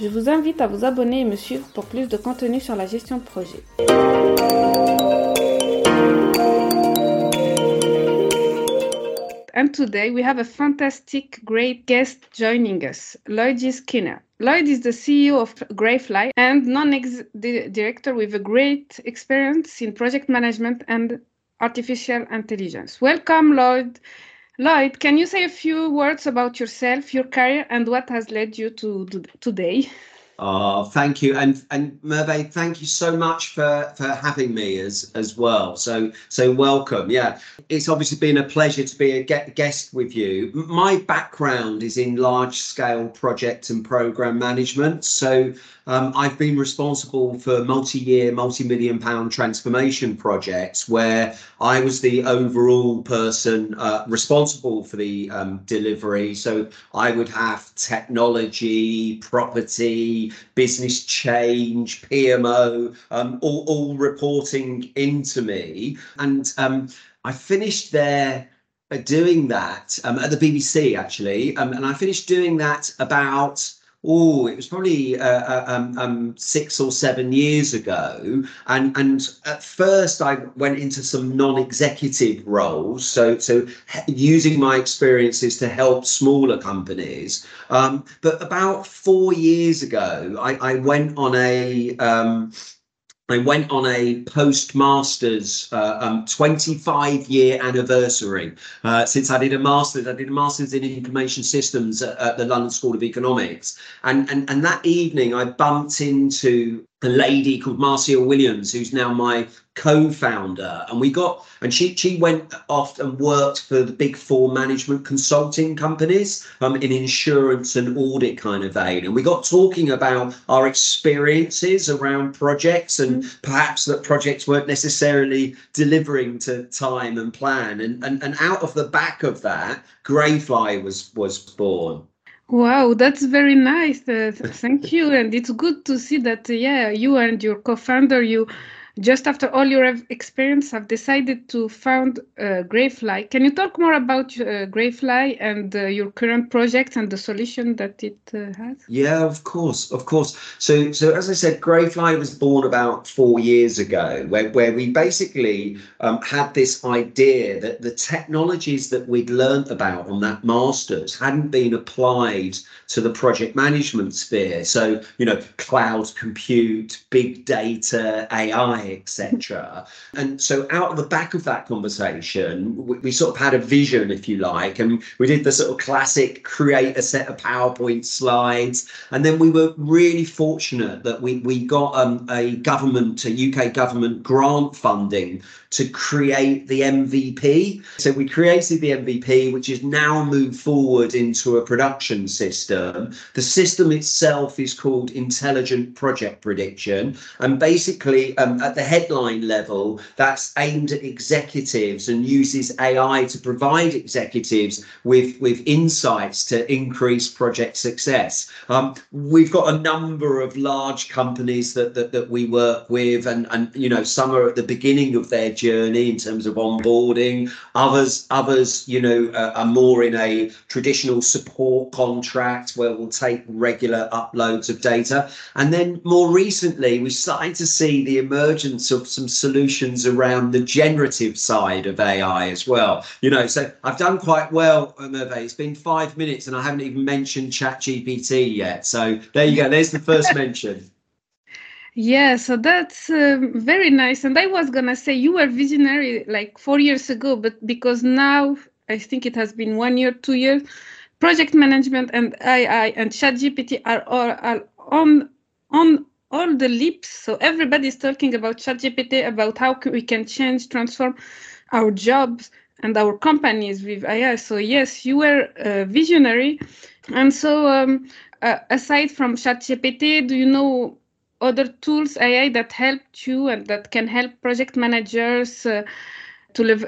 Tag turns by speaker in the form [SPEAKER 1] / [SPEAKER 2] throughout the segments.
[SPEAKER 1] Je vous invite à vous abonner et me suivre pour plus de contenu sur la gestion de projet. And today we have a fantastic, great guest joining us, Lloyd. Skinner. Lloyd is the CEO of Greyfly and non-ex director with a great experience in project management and artificial intelligence. Welcome, Lloyd. Lloyd, can you say a few words about yourself, your career, and what has led you to, to today?
[SPEAKER 2] Oh, thank you, and and Merve, thank you so much for for having me as as well. So so welcome. Yeah, it's obviously been a pleasure to be a guest with you. My background is in large scale project and program management. So um, I've been responsible for multi-year, multi-million pound transformation projects where I was the overall person uh, responsible for the um, delivery. So I would have technology, property, business change, PMO, um, all, all reporting into me. And um, I finished there uh, doing that um, at the BBC actually, um, and I finished doing that about oh, it was probably uh, uh, um, um, six or seven years ago. And and at first, I went into some non-executive roles, so so using my experiences to help smaller companies. Um, but about four years ago, I, I went on a um, I went on a postmasters uh, um, 25 year anniversary uh, since I did a master's. I did a master's in information systems at, at, the London School of Economics, and, and and that evening I bumped into a lady called Marcia Williams, who's now my co-founder, and we got and she she went off and worked for the big four management consulting companies um, in insurance and audit kind of vein, and we got talking about our experiences around projects and mm. perhaps that projects weren't necessarily delivering to time and plan, and and, and out of the back of that, Greyfly was was born.
[SPEAKER 1] Wow, that's very nice. Uh, thank you, and it's good to see that. Uh, yeah, you and your co-founder, you just after all your experience have decided to found uh, Greyfly. Can you talk more about uh, Greyfly and uh, your current project and the solution that it uh, has?
[SPEAKER 2] Yeah, of course, of course. So, so as I said, Greyfly was born about four years ago, where, where we basically um, had this idea that the technologies that we'd learned about on that masters hadn't been applied to the project management sphere. So, you know, cloud compute, big data, AI, etc. And so, out of the back of that conversation, we, we, sort of had a vision, if you like, and we did the sort of classic create a set of PowerPoint slides. And then we were really fortunate that we, we got um, a government, a UK government grant funding to create the MVP. So we created the MVP, which is now moved forward into a production system. The system itself is called Intelligent Project Prediction. And basically, um, at the headline level, that's aimed at executives and uses AI to provide executives with, with insights to increase project success. Um, we've got a number of large companies that, that, that we work with, and, and you know, some are at the beginning of their journey in terms of onboarding. Others, others, you know, uh, are more in a traditional support contract where we'll take regular uploads of data. And then more recently, we're starting to see the emergence of some solutions around the generative side of AI as well. You know, so I've done quite well, Merve. It's been five minutes and I haven't even mentioned ChatGPT yet. So there you go. There's the first mention.
[SPEAKER 1] Yeah, so that's uh, very nice. And I was gonna say you were visionary like four years ago, but because now I think it has been one year, two years, project management and AI and ChatGPT are all are on on all the leaps. So everybody's talking about ChatGPT, about how we can change, transform our jobs and our companies with AI. So yes, you were a visionary. And so um, uh, aside from ChatGPT, do you know other tools AI that helped you and that can help project managers uh, to live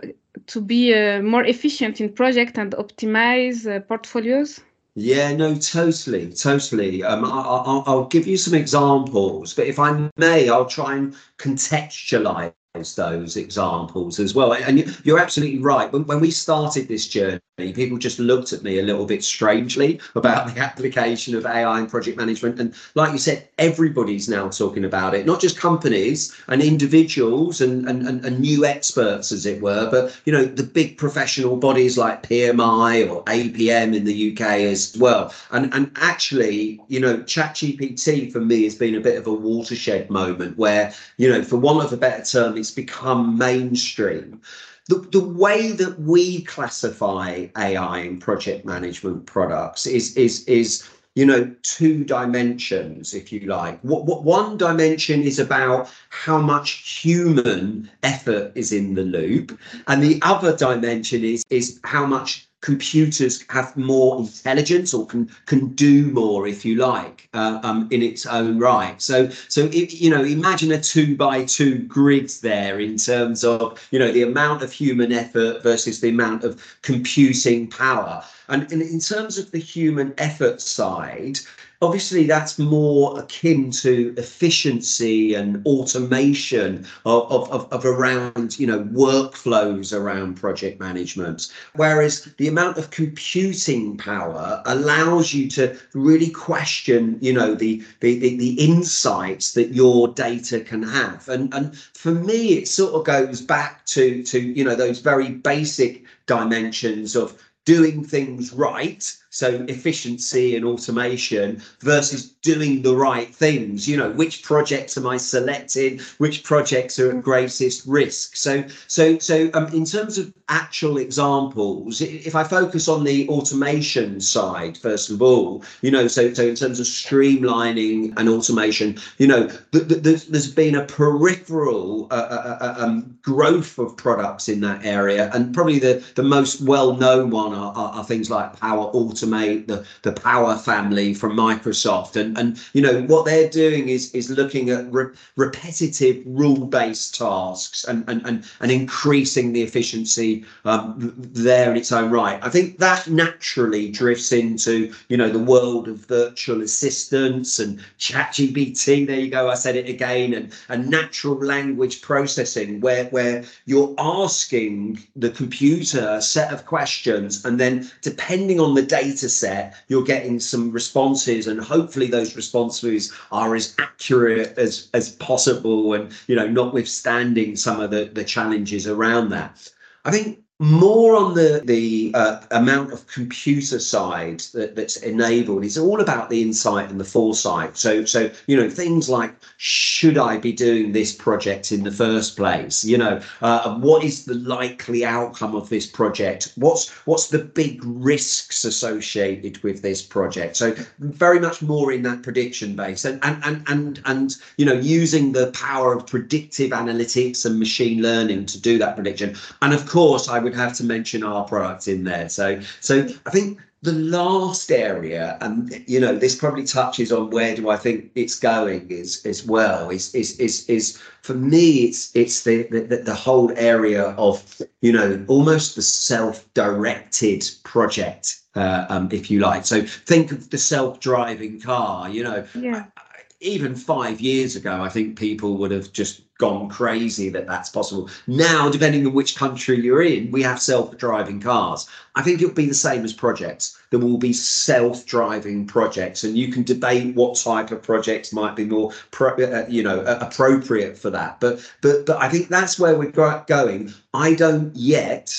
[SPEAKER 1] to be uh, more efficient in project and optimize uh, portfolios?
[SPEAKER 2] Yeah, no, totally, totally. Um, I, will give you some examples, but if I may, I'll try and contextualize those examples as well. And you're absolutely right. When, when we started this journey, people just looked at me a little bit strangely about the application of AI in project management. And like you said, everybody's now talking about it, not just companies and individuals and, and, and, and new experts, as it were, but you know, the big professional bodies like PMI or APM in the UK as well. And and actually, you know, ChatGPT for me has been a bit of a watershed moment where, you know, for want of a better term, it's become mainstream. The, the way that we classify AI in project management products is is is you know two dimensions if you like what, what one dimension is about how much human effort is in the loop and the other dimension is is how much computers have more intelligence or can can do more if you like uh, um, in its own right. So so you know imagine a two by two grid there in terms of you know the amount of human effort versus the amount of computing power and, and in terms of the human effort side obviously that's more akin to efficiency and automation of, of, of, around you know workflows around project management. Whereas the amount of computing power allows you to really question you know the the, the, the insights that your data can have. And and for me it sort of goes back to to you know those very basic dimensions of doing things right so efficiency and automation versus doing the right things you know which projects am i selecting? Which projects are at greatest risk? So so so um, in terms of actual examples if i focus on the automation side first of all you know so so in terms of streamlining and automation you know th- th- there's, there's been a peripheral uh, uh, uh, um, growth of products in that area. And probably the the most well known one are, are, are things like power automation automate the, the Power family from Microsoft. And, and you know, what they're doing is, is looking at re- repetitive rule-based tasks and, and, and, and increasing the efficiency um, there in its own right. I think that naturally drifts into, you know, the world of virtual assistants and ChatGPT. There you go. I said it again. And, and natural language processing where, where you're asking the computer a set of questions and then depending on the data data set, you're getting some responses, and hopefully those responses are as accurate as as possible, and you know, notwithstanding some of the the challenges around that. I think more on the the uh, amount of computer side that, that's enabled. It's all about the insight and the foresight. So so you know things like should i be doing this project in the first place? You know uh, what is the likely outcome of this project? What's what's the big risks associated with this project? So very much more in that prediction base. And and and and, and you know using the power of predictive analytics and machine learning to do that prediction. And of course i would would have to mention our product in there. So, so I think the last area, and you know, this probably touches on where do I think it's going is as well. Is is is is for me, it's it's the the, the whole area of you know almost the self-directed project, uh, um, if you like. So think of the self-driving car. You know,
[SPEAKER 1] yeah.
[SPEAKER 2] Even five years ago, I think people would have just gone crazy that that's possible. Now, depending on which country you're in, we have self-driving cars. I think it'll be the same as projects. There will be self-driving projects, and you can debate what type of projects might be more, pro, uh, you know, uh, appropriate for that. But but but I think that's where we're going. I don't yet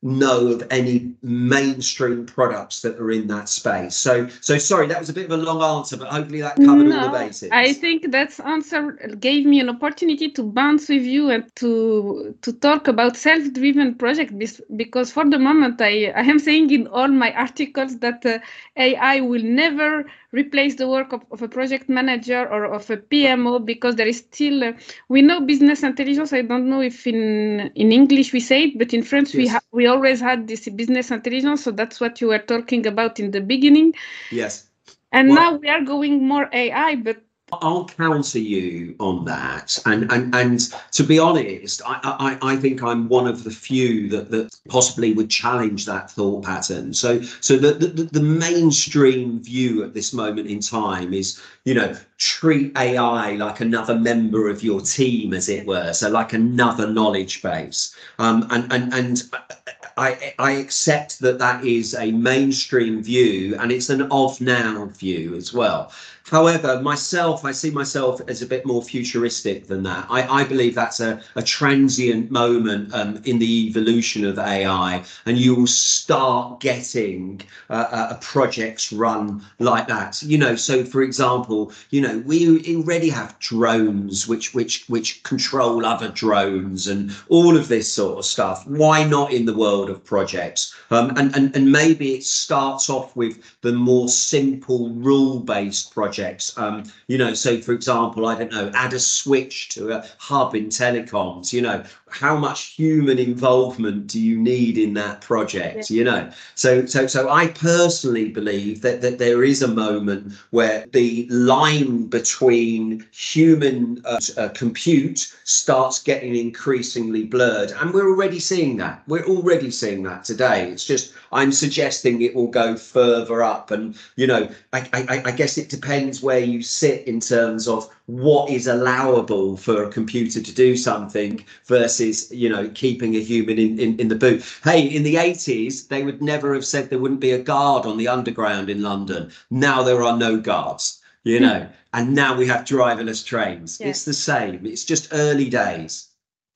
[SPEAKER 2] know of any mainstream products that are in that space. So, so sorry, that was a bit of a long answer, but hopefully that covered no, all the basics.
[SPEAKER 1] I think that answer gave me an opportunity to bounce with you and to to talk about self-driven project because for the moment I, I am saying in all my articles that uh, AI will never replace the work of, of, a project manager or of a PMO because there is still uh, we know business intelligence. I don't know if in in English we say it, but in French yes. we ha- we always had this business intelligence. So that's what you were talking about in the beginning.
[SPEAKER 2] Yes.
[SPEAKER 1] And well, now we are going more AI, but
[SPEAKER 2] I'll counter you on that, and and and to be honest, I, I I think I'm one of the few that that possibly would challenge that thought pattern. So so the the, the mainstream view at this moment in time is you know treat AI like another member of your team, as it were, so like another knowledge base, um, and and and I, I accept that that is a mainstream view and it's an of now view as well. However, myself, I see myself as a bit more futuristic than that. I, I believe that's a, a transient moment um, in the evolution of AI, and you will start getting uh, uh, projects run like that. You know, so for example, you know, we already have drones which which which control other drones and all of this sort of stuff. Why not in the world of projects? Um, and and and maybe it starts off with the more simple rule-based projects projects. Um, you know, so for example, I don't know, add a switch to a hub in telecoms. You know, how much human involvement do you need in that project? Yeah. You know, so so so I personally believe that that there is a moment where the line between human uh, uh, compute starts getting increasingly blurred, and we're already seeing that. We're already seeing that today. It's just I'm suggesting it will go further up, and you know, I, I, I guess it depends depends where you sit in terms of what is allowable for a computer to do something versus you know keeping a human in, in, in the boot. Hey in the 80s they would never have said there wouldn't be a guard on the underground in london. Now there are no guards you hmm. know and now we have driverless trains. Yeah. it's the same. It's just early days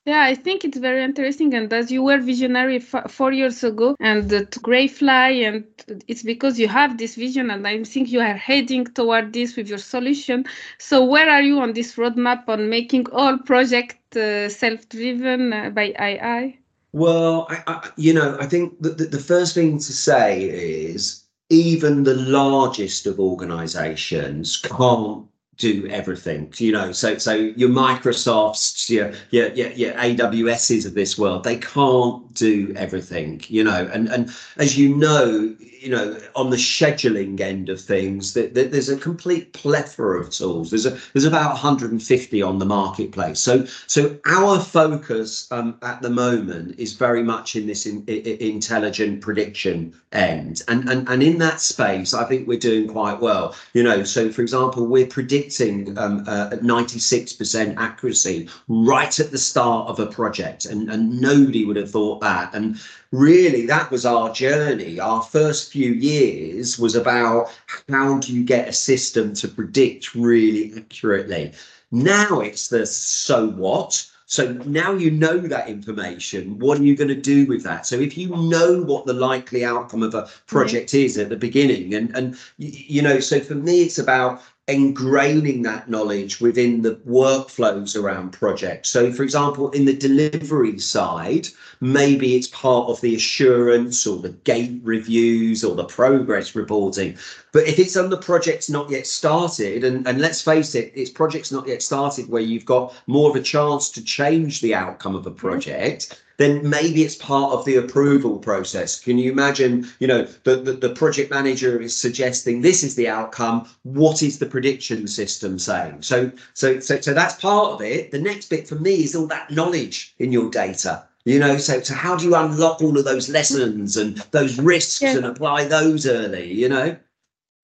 [SPEAKER 1] yeah, I think it's very interesting. And as you were visionary four years ago, and the Greyfly, and it's because you have this vision, and I think you are heading toward this with your solution. So, where are you on this roadmap on making all project uh, self-driven uh, by AI?
[SPEAKER 2] Well, I, I, you know, I think that the, the first thing to say is even the largest of organizations can't do everything you know so so your microsofts your your your, your aws's of this world they can't do everything you know and and as you know you know, on the scheduling end of things, that, that, there's a complete plethora of tools. There's a there's about 150 on the marketplace. So so our focus um, at the moment is very much in this in, in, intelligent prediction end, and and and in that space, I think we're doing quite well. You know, so for example, we're predicting um, uh, 96% accuracy right at the start of a project, and and nobody would have thought that, and really that was our journey. Our first few years was about how do you get a system to predict really accurately. Now it's the so what. So now you know that information. What are you going to do with that? So if you know what the likely outcome of a mm-hmm. project is at the beginning, and and you know, so for me, it's about ingraining that knowledge within the workflows around projects. So, for example, in the delivery side, maybe it's part of the assurance or the gate reviews or the progress reporting. But if it's on the project's not yet started, and, and let's face it, it's project's not yet started where you've got more of a chance to change the outcome of a mm-hmm. project. Then maybe it's part of the approval process. Can you imagine, you know, the, the, the, project manager is suggesting this is the outcome. What is the prediction system saying? So, so, so, so that's part of it. The next bit for me is all that knowledge in your data. You know, so so how do you unlock all of those lessons and those risks yeah. and apply those early? You know.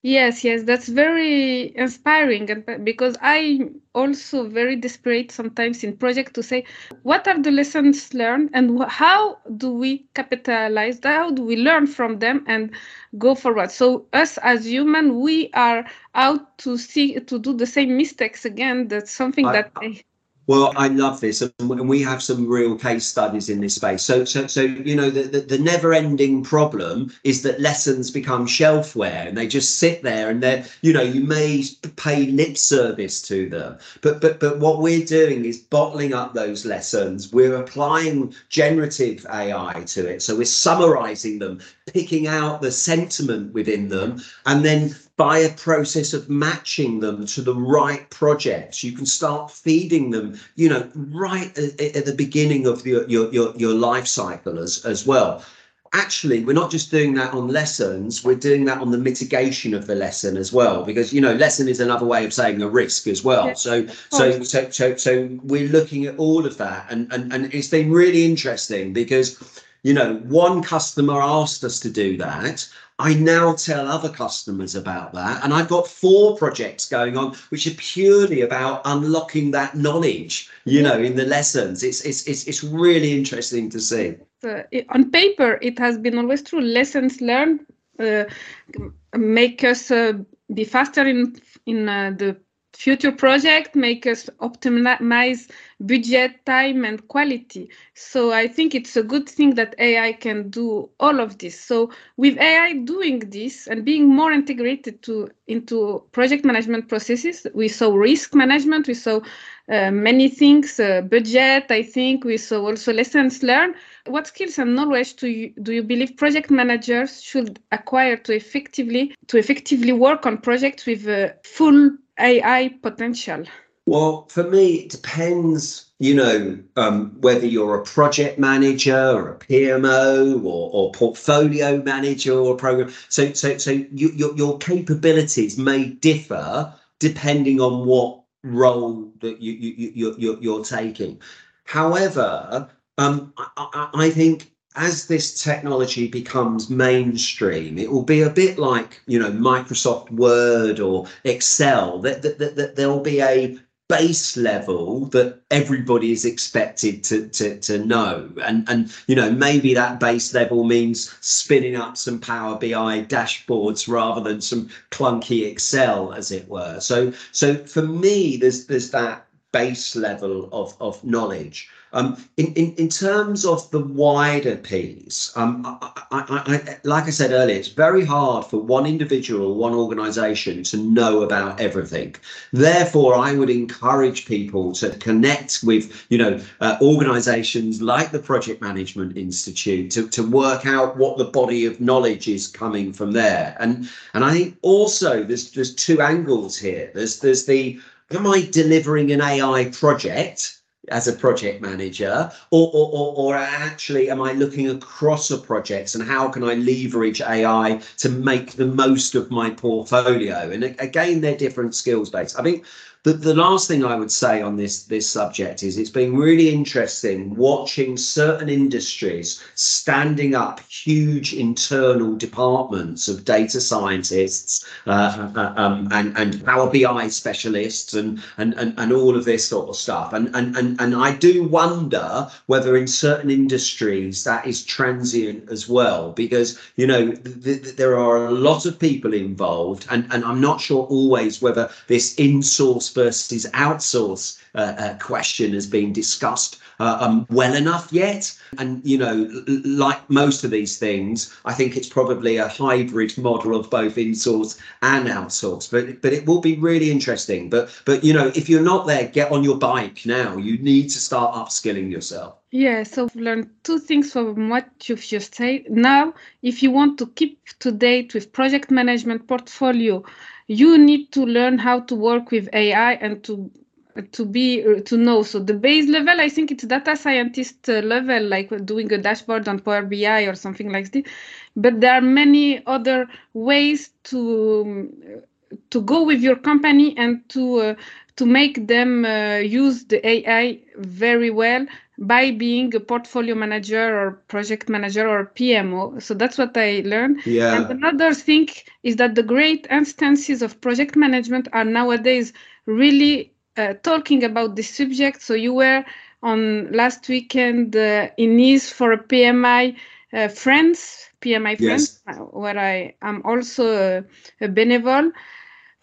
[SPEAKER 1] Yes, yes, that's very inspiring, and because I'm also very desperate sometimes in project to say what are the lessons learned and how do we capitalize how do we learn from them and go forward? So us as human we are out to see to do the same mistakes again. That's something I, that I,
[SPEAKER 2] Well, I love this, and we have some real case studies in this space. So, so, so you know, the, the, the never-ending problem is that lessons become shelfware, and they just sit there, and they're, you know, you may pay lip service to them, but but but what we're doing is bottling up those lessons. We're applying generative AI to it, so we're summarizing them, picking out the sentiment within them, and then by a process of matching them to the right projects. You can start feeding them, you know, right at, at the beginning of your, your, your, your life cycle as, as well. Actually, we're not just doing that on lessons, we're doing that on the mitigation of the lesson as well, because you know, lesson is another way of saying a risk as well. Yeah. So, so, so, so, so we're looking at all of that, and and and it's been really interesting because you know, one customer asked us to do that. I now tell other customers about that. And I've got four projects going on, which are purely about unlocking that knowledge, you know, in the lessons. It's it's it's, it's really interesting to see.
[SPEAKER 1] Uh, it, on paper, it has been always true. Lessons learned uh, make us uh, be faster in in uh, the future project make us optimize budget time and quality. So i think it's a good thing that ai can do all of this. So with ai doing this and being more integrated to into project management processes we saw risk management we saw uh, many things uh, budget i think we saw also lessons learned. What skills and knowledge do you, do you believe project managers should acquire to effectively to effectively work on projects with a full AI potential?
[SPEAKER 2] Well, for me, it depends, you know, um, whether you're a project manager or a PMO or, or portfolio manager or program. So, so, so you, your, your capabilities may differ depending on what role that you, you, you, you're, you're taking. However, um, I, I think as this technology becomes mainstream, it will be a bit like you know Microsoft Word or Excel. That, that, that, that there will be a base level that everybody is expected to, to, to know. And, and, you know, maybe that base level means spinning up some Power BI dashboards rather than some clunky Excel, as it were. So, so for me, there's, there's that base level of, of knowledge. Um, in, in, in terms of the wider piece, um, I, I, I, like I said earlier, it's very hard for one individual, one organization to know about everything. Therefore, I would encourage people to connect with, you know, uh, organizations like the Project Management Institute to, to work out what the body of knowledge is coming from there. And, and I think also there's, there's two angles here. There's, there's the, am I delivering an AI project? As a project manager or, or, or, or, actually am i looking across a projects and how can i leverage ai to make the most of my portfolio? And again they're different skills based i think the, the last thing I would say on this this subject is it's been really interesting watching certain industries standing up huge internal departments of data scientists uh, uh, um, and and Power BI specialists and, and and and all of this sort of stuff. And and and and I do wonder whether in certain industries that is transient as well, because you know th- th- there are a lot of people involved, and and I'm not sure always whether this in-source versus outsource uh, uh, question has been discussed uh, um, well enough yet. And, you know, like most of these things, I think it's probably a hybrid model of both in-source and outsource. But but it will be really interesting. But but you know, if you're not there, get on your bike now. You need to start upskilling yourself.
[SPEAKER 1] Yeah, so I've learned two things from what you've just said. Now, if you want to keep to date with project management portfolio, you need to learn how to work with AI and to to be to know. So the base level i think it's data scientist level like doing a dashboard on power bi or something like this. But there are many other ways to to go with your company and to uh, to make them uh, use the ai very well by being a portfolio manager or project manager or PMO. So that's what I learned.
[SPEAKER 2] Yeah.
[SPEAKER 1] And another thing is that the great instances of project management are nowadays really uh, talking about this subject. So you were on last weekend uh, in Nice for a PMI uh, France, PMI France, yes. Uh, where I am also a, a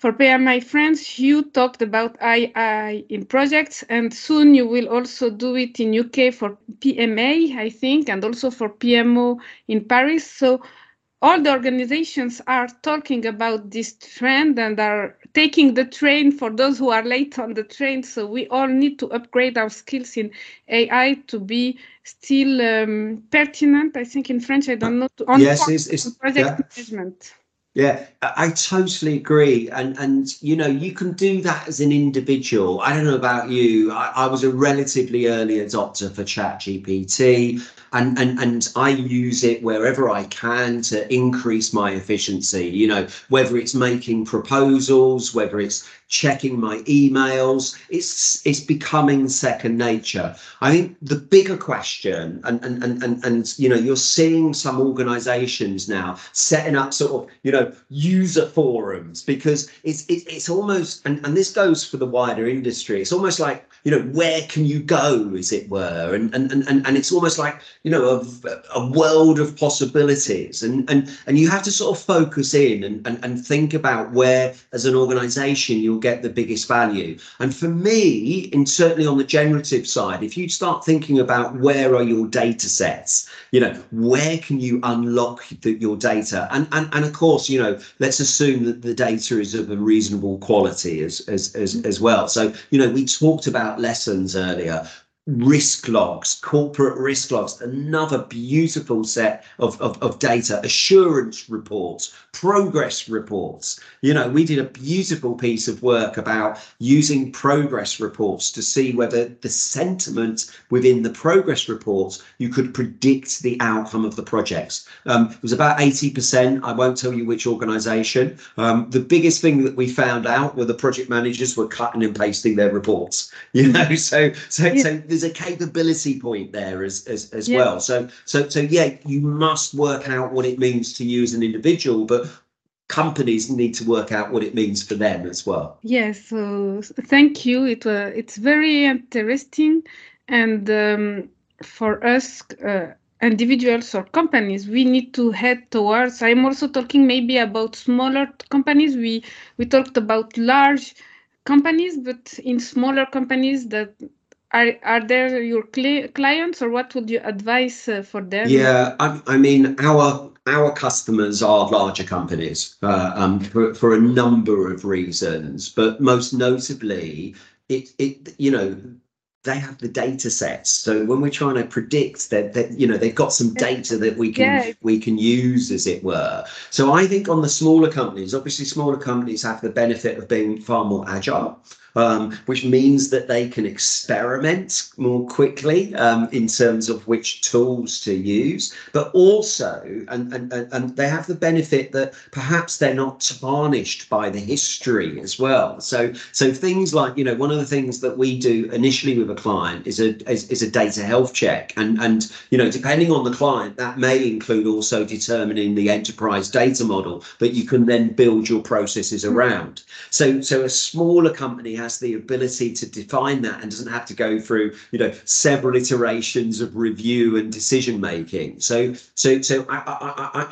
[SPEAKER 1] for PMI France, you talked about AI in projects, and soon you will also do it in UK for PMA, I think, and also for PMO in Paris. So all the organizations are talking about this trend and are taking the train for those who are late on the train. So we all need to upgrade our skills in AI to be still um, pertinent. I think in French, I don't know.
[SPEAKER 2] On yes, it's, it's
[SPEAKER 1] project yeah. management.
[SPEAKER 2] Yeah, I totally agree. And and you know, you can do that as an individual. I don't know about you. I, I was a relatively early adopter for ChatGPT and and and I use it wherever I can to increase my efficiency. You know, whether it's making proposals, whether it's checking my emails, it's it's becoming second nature. I think the bigger question, and and and and, and you know, you're seeing some organisations now setting up sort of you know user forums because it's it's, it's almost and, and this goes for the wider industry. It's almost like you know where can you go, as it were, and and and and it's almost like you know a, a world of possibilities, and and and you have to sort of focus in and and, and think about where as an organisation you you'll get the biggest value. And for me, and certainly on the generative side, if you start thinking about where are your data sets, you know, where can you unlock the, your data? And, and and of course, you know, let's assume that the data is of a reasonable quality as as as, as well. So, you know, we talked about lessons earlier risk logs, corporate risk logs, another beautiful set of, of, of, data, assurance reports, progress reports. You know, we did a beautiful piece of work about using progress reports to see whether the sentiment within the progress reports, you could predict the outcome of the projects. Um, it was about 80%. I won't tell you which organization. Um, the biggest thing that we found out were the project managers were cutting and pasting their reports, you know, so, so, yeah. so there's a capability point there as as, as yeah. well. So so so yeah, you must work out what it means to you as an individual, but companies need to work out what it means for them as well.
[SPEAKER 1] Yes, so thank you. It uh, it's very interesting, and um, for us. Uh, individuals or companies we need to head towards i'm also talking maybe about smaller companies we we talked about large companies but in smaller companies that are are there your cli- clients or what would you advise uh, for them?
[SPEAKER 2] Yeah I, I, mean our our customers are larger companies uh, um, for, for a number of reasons but most notably it it you know they have the data sets. So when we're trying to predict that that you know they've got some data that we can yeah. we can use as it were. So i think on the smaller companies obviously smaller companies have the benefit of being far more agile um, which means that they can experiment more quickly um, in terms of which tools to use, but also, and, and, and they have the benefit that perhaps they're not tarnished by the history as well. So, so things like, you know, one of the things that we do initially with a client is a, is, is a data health check. And, and, you know, depending on the client, that may include also determining the enterprise data model that you can then build your processes around. So, so a smaller company has has the ability to define that and doesn't have to go through you know several iterations of review and decision making. So so so i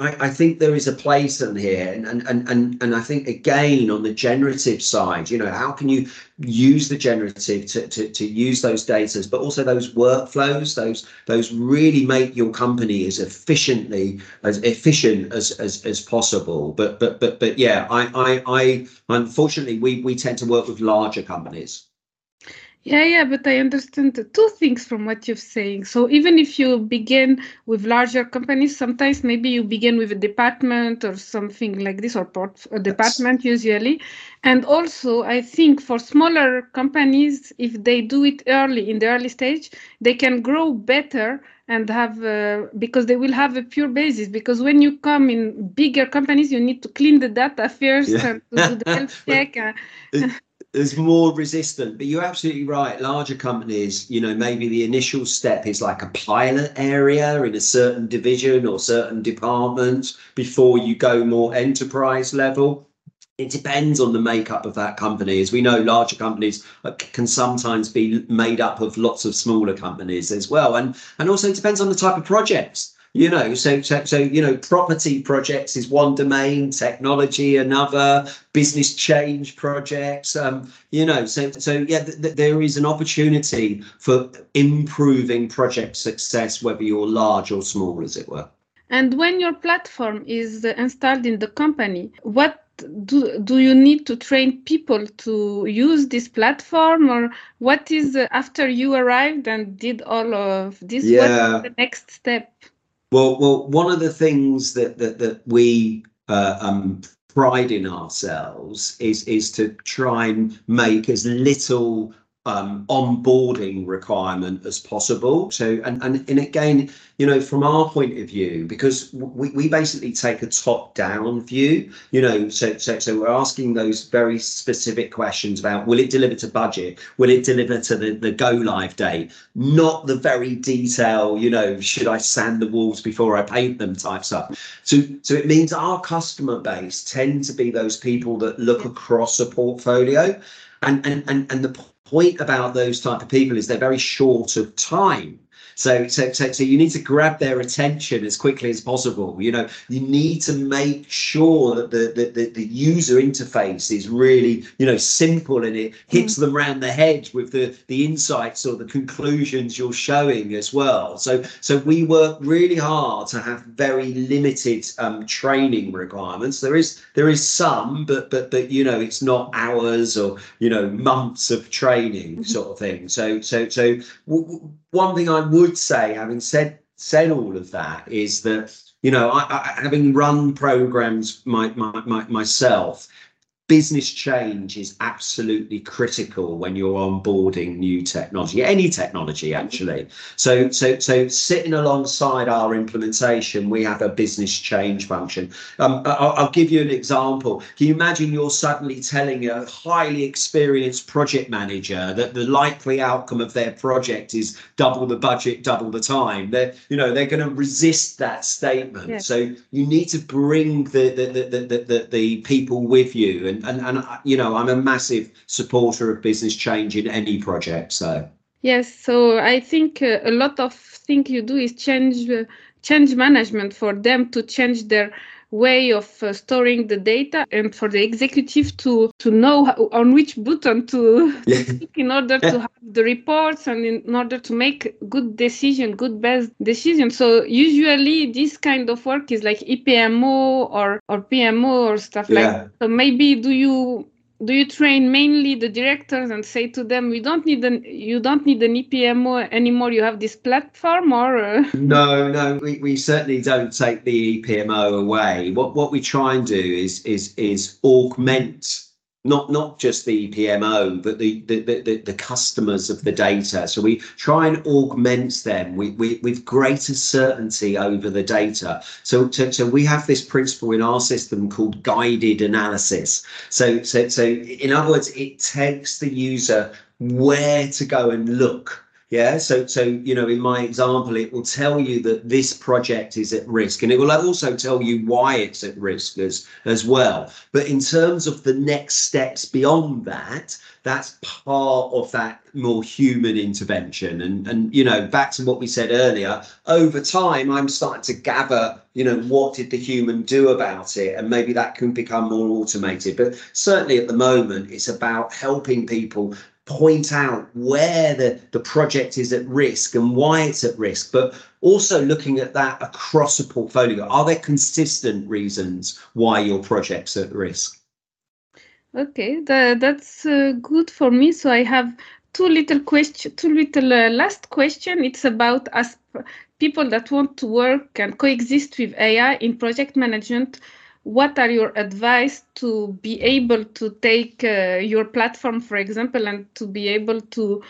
[SPEAKER 2] i i, think there is a place in here and and and and i think again on the generative side you know how can you use the generative to, to, to use those data but also those workflows those those really make your company as efficiently as efficient as as, as possible but but but but yeah i i i unfortunately we we tend to work with larger companies.
[SPEAKER 1] Yeah, yeah, but I understand two things from what you're saying. So even if you begin with larger companies, sometimes maybe you begin with a department or something like this, or port, a department usually. And also, I think for smaller companies, if they do it early in the early stage, they can grow better and have uh, because they will have a pure basis. Because when you come in bigger companies, you need to clean the data first yeah. and to do the health check.
[SPEAKER 2] There's more resistant but you're absolutely right. Larger companies you know maybe the initial step is like a pilot area in a certain division or certain department before you go more enterprise level. It depends on the makeup of that company. As we know larger companies can sometimes be made up of lots of smaller companies as well. And and also it depends on the type of projects you know so, so so you know property projects is one domain technology another business change projects um you know so so yeah th- th- there is an opportunity for improving project success whether you're large or small as it were
[SPEAKER 1] and when your platform is installed in the company what do, do you need to train people to use this platform or what is uh, after you arrived and did all of this
[SPEAKER 2] yeah.
[SPEAKER 1] what's the next step
[SPEAKER 2] well well one of the things that that, that we uh, um, pride in ourselves is is to try and make as little um, onboarding requirement as possible. So, and, and, and again, you know, from our point of view, because we, we basically take a top down view, you know, so, so, so we're asking those very specific questions about will it deliver to budget? Will it deliver to the, the go live date? Not the very detail, you know, should I sand the walls before I paint them type stuff. So, so it means our customer base tend to be those people that look across a portfolio and, and, and, and the point about those type of people is they're very short of time so, so, so, so you need to grab their attention as quickly as possible. You know, you need to make sure that the the, the, the user interface is really, you know, simple and it hits mm. them around the head with the the insights or the conclusions you're showing as well. So, so we work really hard to have very limited um, training requirements. There is there is some, but but but you know, it's not hours or you know months of training mm-hmm. sort of thing. So so so. W- w- one thing I would say, having said said all of that, is that you know, I, I, having run programs my, my, my, myself, business change is absolutely critical when you're onboarding new technology any technology actually. So so so sitting alongside our implementation we have a business change function. Um, I'll, I'll, give you an example. Can you imagine you're suddenly telling a highly experienced project manager that the likely outcome of their project is double the budget double the time? They're you know they're going to resist that statement. Yeah. so you need to bring the the, the the, the, the people with you and, and and you know i'm a massive supporter of business change in any project so.
[SPEAKER 1] Yes so i think uh, a lot of things you do is change uh, change management for them to change their way of uh, storing the data and for the executive to to know how, on which button to yeah. click in order yeah. to have the reports and in order to make good decision good best decision so usually this kind of work is like epmo or or pmo or stuff yeah. like so maybe do you do you train mainly the directors and say to them we don't need an you don't need an epmo anymore you have this platform or uh...
[SPEAKER 2] no no we, we certainly don't take the epmo away. What what we try and do is is is augment not not just the PMO, but the the, the, the customers of the data. So we try and augment them we, we, with greater certainty over the data. So, so so we have this principle in our system called guided analysis. So so so in other words, it takes the user where to go and look yeah. So, so, you know, in my example, it will tell you that this project is at risk and it will also tell you why it's at risk as, as well. But in terms of the next steps beyond that, that's part of that more human intervention. And, and, you know, back to what we said earlier, over time, I'm starting to gather, you know, what did the human do about it? And maybe that can become more automated. But certainly at the moment, it's about helping people point out where the, the project is at risk and why it's at risk, but also looking at that across a portfolio. Are there consistent reasons why your project's at risk?
[SPEAKER 1] Okay, that, that's uh, good for me. So I have two little question, two little uh, last question. It's about us people that want to work and coexist with AI in project management what are your advice to be able to take uh, your platform for example and to be able to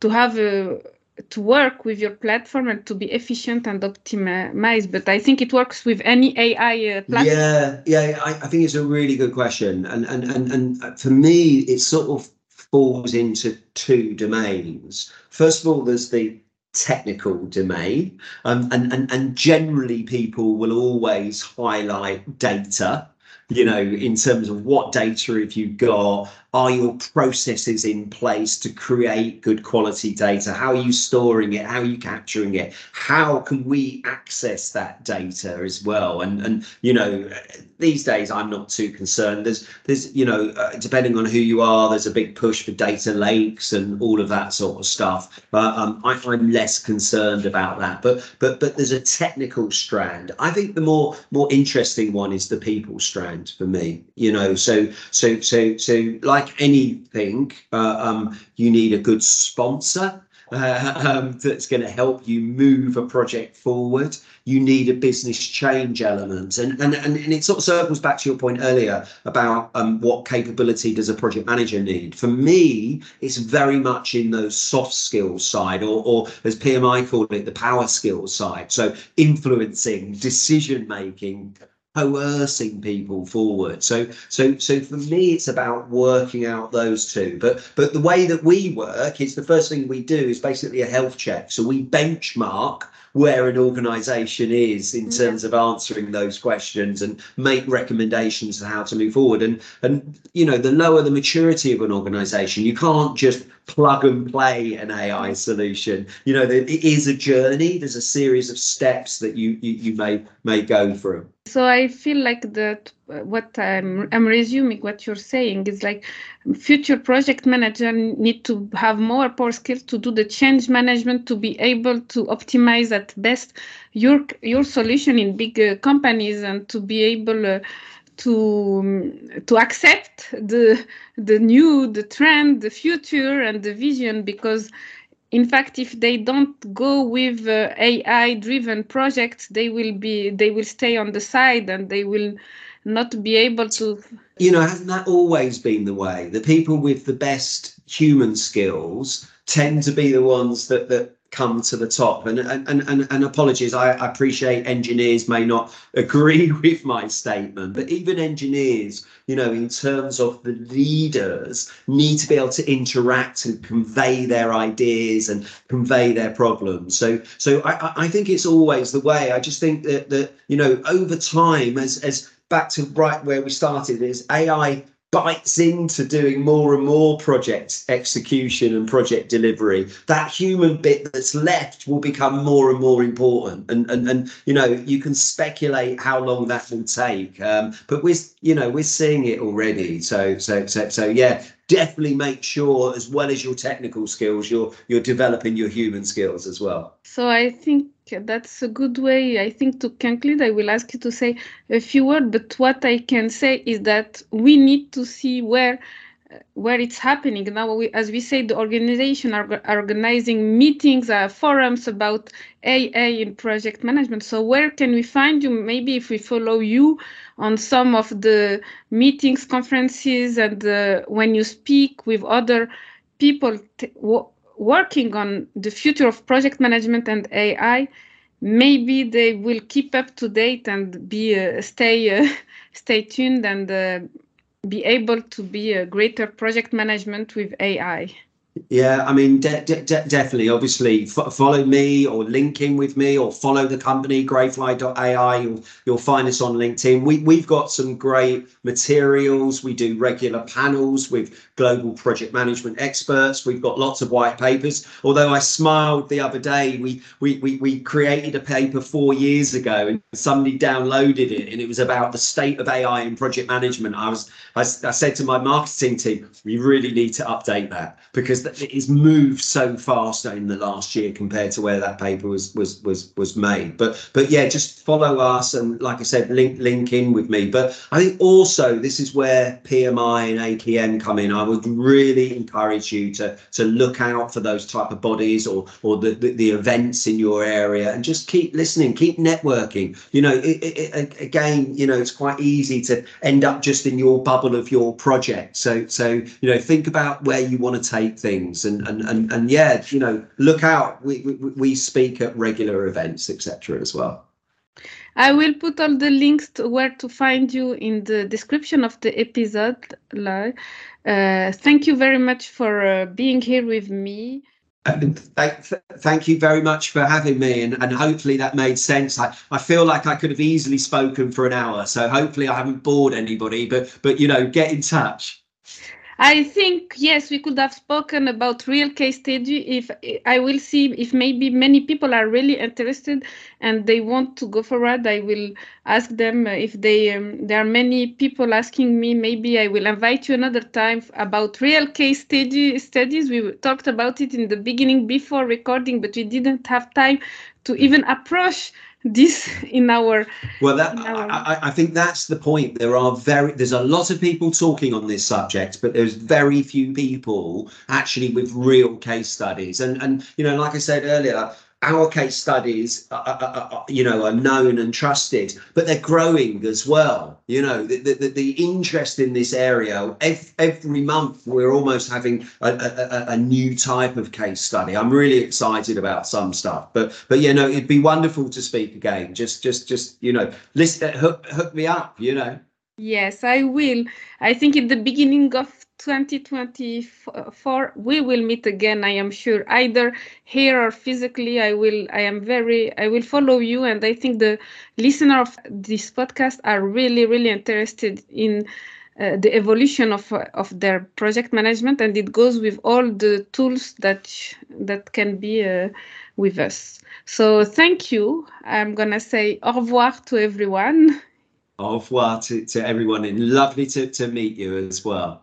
[SPEAKER 1] to have a to work with your platform and to be efficient and optimized but i think it works with any ai uh, platform.
[SPEAKER 2] Yeah yeah I, I think it's a really good question. And and and, and for me it sort of falls into two domains. First of all there's the technical domain. Um, and, and, and generally, people will always highlight data, you know, in terms of what data have you got, are your processes in place to create good quality data? How are you storing it? How are you capturing it? How can we access that data as well? And and you know, these days I'm not too concerned. There's there's you know, uh, depending on who you are, there's a big push for data lakes and all of that sort of stuff. But um, I, I'm less concerned about that. But but but there's a technical strand. I think the more more interesting one is the people strand for me. You know, so so so so like anything, uh, um, you need a good sponsor. Uh, um, that's going to help you move a project forward. You need a business change element, and and and, and it sort of circles back to your point earlier about um, what capability does a project manager need. For me, it's very much in those soft skills side, or or as PMI called it, the power skills side. So influencing, decision making, coercing people forward. So so so for me it's about working out those two. But but the way that we work is the first thing we do is basically a health check. So we benchmark where an organization is in terms of answering those questions and make recommendations on how to move forward and and you know the lower the maturity of an organization you can't just plug and play an AI solution. You know, it is a journey. There's a series of steps that you you, you may may go through.
[SPEAKER 1] So I feel like that what I'm I'm resuming what you're saying is like future project manager need to have more power skills to do the change management to be able to optimize at best your your solution in big uh, companies and to be able uh, to to accept the the new the trend the future and the vision because in fact if they don't go with uh, ai driven projects they will be they will stay on the side and they will not be able to
[SPEAKER 2] you know hasn't that always been the way the people with the best human skills tend to be the ones that that come to the top. And and and, and apologies, I, I, appreciate engineers may not agree with my statement, but even engineers, you know, in terms of the leaders, need to be able to interact and convey their ideas and convey their problems. So so I, I think it's always the way. I just think that that you know over time, as as back to right where we started, is AI bites into doing more and more project execution and project delivery. That human bit that's left will become more and more important. And and, and you know you can speculate how long that will take um, but we're you know we're seeing it already. So so so so yeah definitely make sure as well as your technical skills you're you're developing your human skills as well.
[SPEAKER 1] So i think that's a good way i think to conclude. I will ask you to say a few words but what i can say is that we need to see where where it's happening now we, as we say the organization are, organizing meetings uh, forums about AI in project management. So where can we find you? Maybe if we follow you on some of the meetings conferences and uh, when you speak with other people working on the future of project management and ai maybe they will keep up to date and be uh, stay uh, stay tuned and uh, be able to be a greater project management with AI.
[SPEAKER 2] Yeah, I mean, de- de- de- definitely. Obviously, f- follow me or link in with me or follow the company greyfly.ai. You'll, you'll find us on LinkedIn. We, we've got some great materials. We do regular panels with global project management experts. We've got lots of white papers. Although I smiled the other day, we, we, we, we created a paper four years ago and somebody downloaded it and it was about the state of AI in project management. I was I, I said to my marketing team, we really need to update that because it has moved so fast in the last year compared to where that paper was was was was made. But but yeah, just follow us and like I said, link link in with me. But I think also this is where PMI and APM come in. I would really encourage you to to look out for those type of bodies or or the the, the events in your area and just keep listening, keep networking. You know, it, it, again, you know, it's quite easy to end up just in your bubble of your project. So so you know, think about where you want to take things and and and, and yeah, you know, look out. We we, we speak at regular events, etc. as well.
[SPEAKER 1] I will put all the links to where to find you in the description of the episode. Uh, thank you very much for uh, being here with me.
[SPEAKER 2] thank you very much for having me, and, and hopefully that made sense. I, I feel like I could have easily spoken for an hour, so hopefully I haven't bored anybody. But but you know, get in touch.
[SPEAKER 1] I think yes, we could have spoken about real case study. If I will see if maybe many people are really interested and they want to go forward, I will ask them if they. Um, there are many people asking me. Maybe I will invite you another time about real case study studies. We talked about it in the beginning before recording, but we didn't have time to even approach this in our
[SPEAKER 2] well that our... I, I think that's the point. There are very there's a lot of people talking on this subject but there's very few people actually with real case studies. And and you know like i said earlier our case studies, are, are, are, you know, are known and trusted, but they're growing as well. You know, the, the, the interest in this area, every, month we're almost having a, a, a, new type of case study. I'm really excited about some stuff, but but you know, it'd be wonderful to speak again. Just just just you know, listen, uh, hook, hook me up. You know.
[SPEAKER 1] Yes, I will. I think in the beginning of 2024 we will meet again i am sure. Either here or physically i will i am very i will follow you and i think the listener of this podcast are really really interested in uh, the evolution of of their project management and it goes with all the tools that that can be uh, with us. So thank you. I'm gonna say au revoir to everyone.
[SPEAKER 2] Au revoir to, to everyone and lovely to, to meet you as well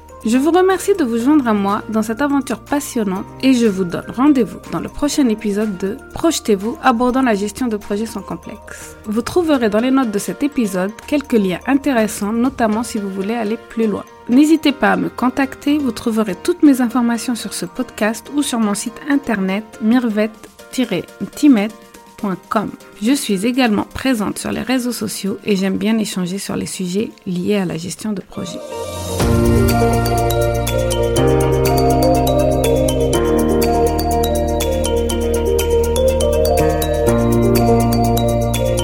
[SPEAKER 1] Je vous remercie de vous joindre à moi dans cette aventure passionnante et je vous donne rendez-vous dans le prochain épisode de Projetez-vous abordant la gestion de projets sans complexe. Vous trouverez dans les notes de cet épisode quelques liens intéressants, notamment si vous voulez aller plus loin. N'hésitez pas à me contacter, vous trouverez toutes mes informations sur ce podcast ou sur mon site internet Je suis également présente sur les réseaux sociaux et j'aime bien échanger sur les sujets liés à la gestion de projet.